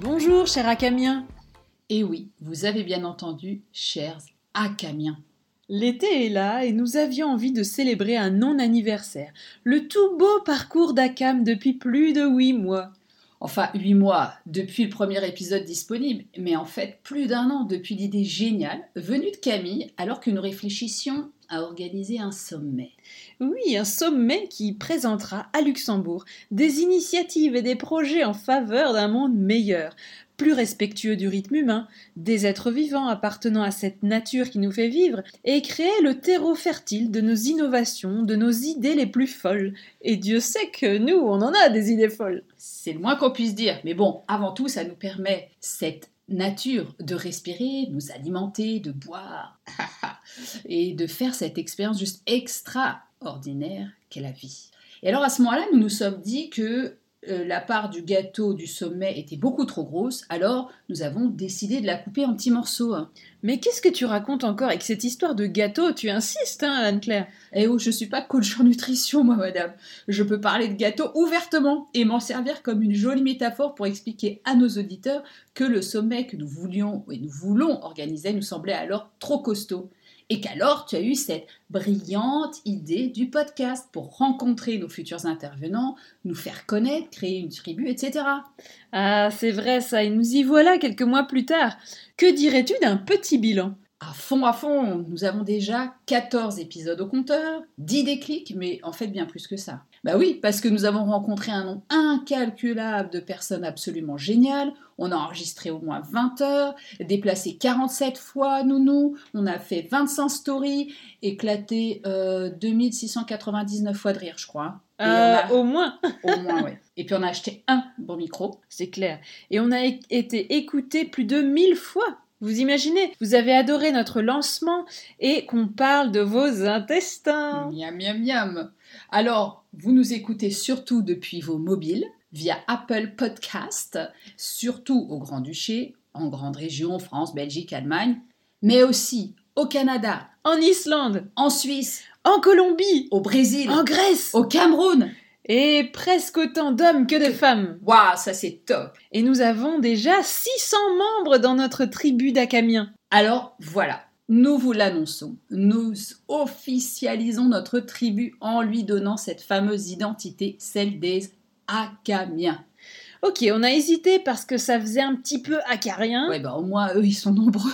Bonjour, cher Acamien. Et oui, vous avez bien entendu, chers Acamiens. L'été est là et nous avions envie de célébrer un non-anniversaire, le tout beau parcours d'Akam depuis plus de huit mois. Enfin, huit mois depuis le premier épisode disponible, mais en fait plus d'un an depuis l'idée géniale venue de Camille alors que nous réfléchissions à organiser un sommet. Oui, un sommet qui présentera à Luxembourg des initiatives et des projets en faveur d'un monde meilleur, plus respectueux du rythme humain, des êtres vivants appartenant à cette nature qui nous fait vivre, et créer le terreau fertile de nos innovations, de nos idées les plus folles. Et Dieu sait que nous, on en a des idées folles. C'est le moins qu'on puisse dire, mais bon, avant tout, ça nous permet cette nature de respirer, nous alimenter, de boire, et de faire cette expérience juste extraordinaire qu'est la vie. Et alors à ce moment-là, nous nous sommes dit que euh, la part du gâteau du sommet était beaucoup trop grosse, alors nous avons décidé de la couper en petits morceaux. Mais qu'est-ce que tu racontes encore avec cette histoire de gâteau? Tu insistes, hein, Anne-Claire Eh oh, je suis pas coach en nutrition, moi, madame. Je peux parler de gâteau ouvertement et m'en servir comme une jolie métaphore pour expliquer à nos auditeurs que le sommet que nous voulions et nous voulons organiser nous semblait alors trop costaud et qu'alors tu as eu cette brillante idée du podcast pour rencontrer nos futurs intervenants, nous faire connaître, créer une tribu, etc. Ah, c'est vrai ça, et nous y voilà quelques mois plus tard. Que dirais-tu d'un petit bilan? À fond, à fond, nous avons déjà 14 épisodes au compteur, 10 déclics, mais en fait bien plus que ça. Bah oui, parce que nous avons rencontré un nombre incalculable de personnes absolument géniales, on a enregistré au moins 20 heures, déplacé 47 fois Nounou, on a fait 25 stories, éclaté euh, 2699 fois de rire, je crois. Euh, Au moins. Au moins, oui. Et puis on a acheté un bon micro. C'est clair. Et on a été écouté plus de 1000 fois. Vous imaginez, vous avez adoré notre lancement et qu'on parle de vos intestins. Miam, miam, miam. Alors, vous nous écoutez surtout depuis vos mobiles, via Apple Podcast, surtout au Grand-Duché, en grande région, France, Belgique, Allemagne, mais aussi au Canada, en Islande, en Suisse, en Colombie, au Brésil, en Grèce, au Cameroun. Et presque autant d'hommes que de femmes. Waouh, ça c'est top. Et nous avons déjà 600 membres dans notre tribu d'Acamiens. Alors voilà, nous vous l'annonçons, nous officialisons notre tribu en lui donnant cette fameuse identité, celle des Acamiens. Ok, on a hésité parce que ça faisait un petit peu acarien. Ouais, bah au moins eux ils sont nombreux.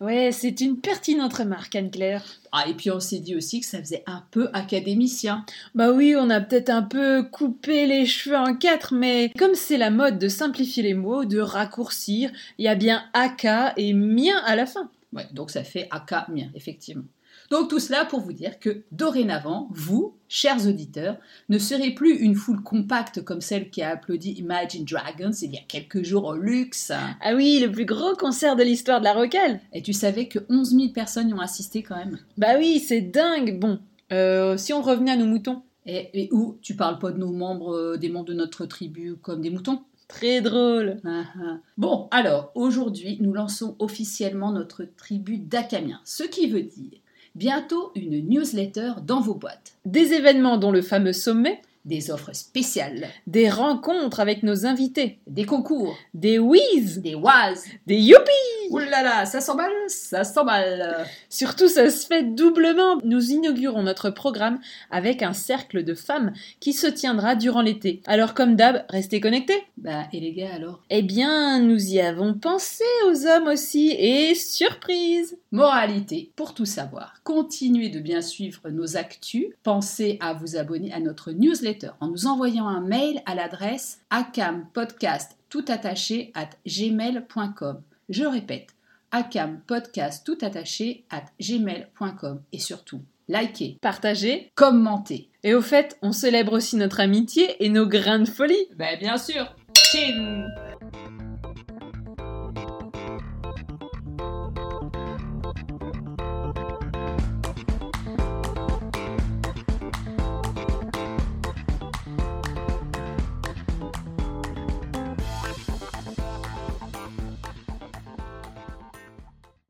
Ouais, c'est une pertinente remarque, Anne-Claire. Ah, et puis on s'est dit aussi que ça faisait un peu académicien. Bah oui, on a peut-être un peu coupé les cheveux en quatre, mais comme c'est la mode de simplifier les mots, de raccourcir, il y a bien aka et mien à la fin. Ouais, donc ça fait aka mien, effectivement. Donc tout cela pour vous dire que dorénavant, vous, chers auditeurs, ne serez plus une foule compacte comme celle qui a applaudi Imagine Dragons il y a quelques jours au luxe. Ah oui, le plus gros concert de l'histoire de la rocale. Et tu savais que 11 000 personnes y ont assisté quand même? Bah oui, c'est dingue. Bon, euh, si on revenait à nos moutons. Et, où? Tu parles pas de nos membres, euh, des membres de notre tribu comme des moutons? Très drôle. Ah, ah. Bon, alors, aujourd'hui, nous lançons officiellement notre tribu d'Acamiens, ce qui veut dire bientôt une newsletter dans vos boîtes. Des événements dont le fameux sommet, des offres spéciales, des rencontres avec nos invités, des concours, des whiz, des waz, des youpi. Ouh là là, ça s'emballe, ça s'emballe. Surtout, ça se fait doublement. Nous inaugurons notre programme avec un cercle de femmes qui se tiendra durant l'été. Alors, comme d'hab, restez connectés. Bah, et les gars alors? Eh bien, nous y avons pensé aux hommes aussi, et surprise! Moralité, pour tout savoir, continuez de bien suivre nos actus, pensez à vous abonner à notre newsletter en nous envoyant un mail à l'adresse acampodcast at gmail.com. Je répète, acampodcast at gmail.com et surtout, likez, partagez, commentez. Et au fait, on célèbre aussi notre amitié et nos grains de folie. Ben bien sûr. Chin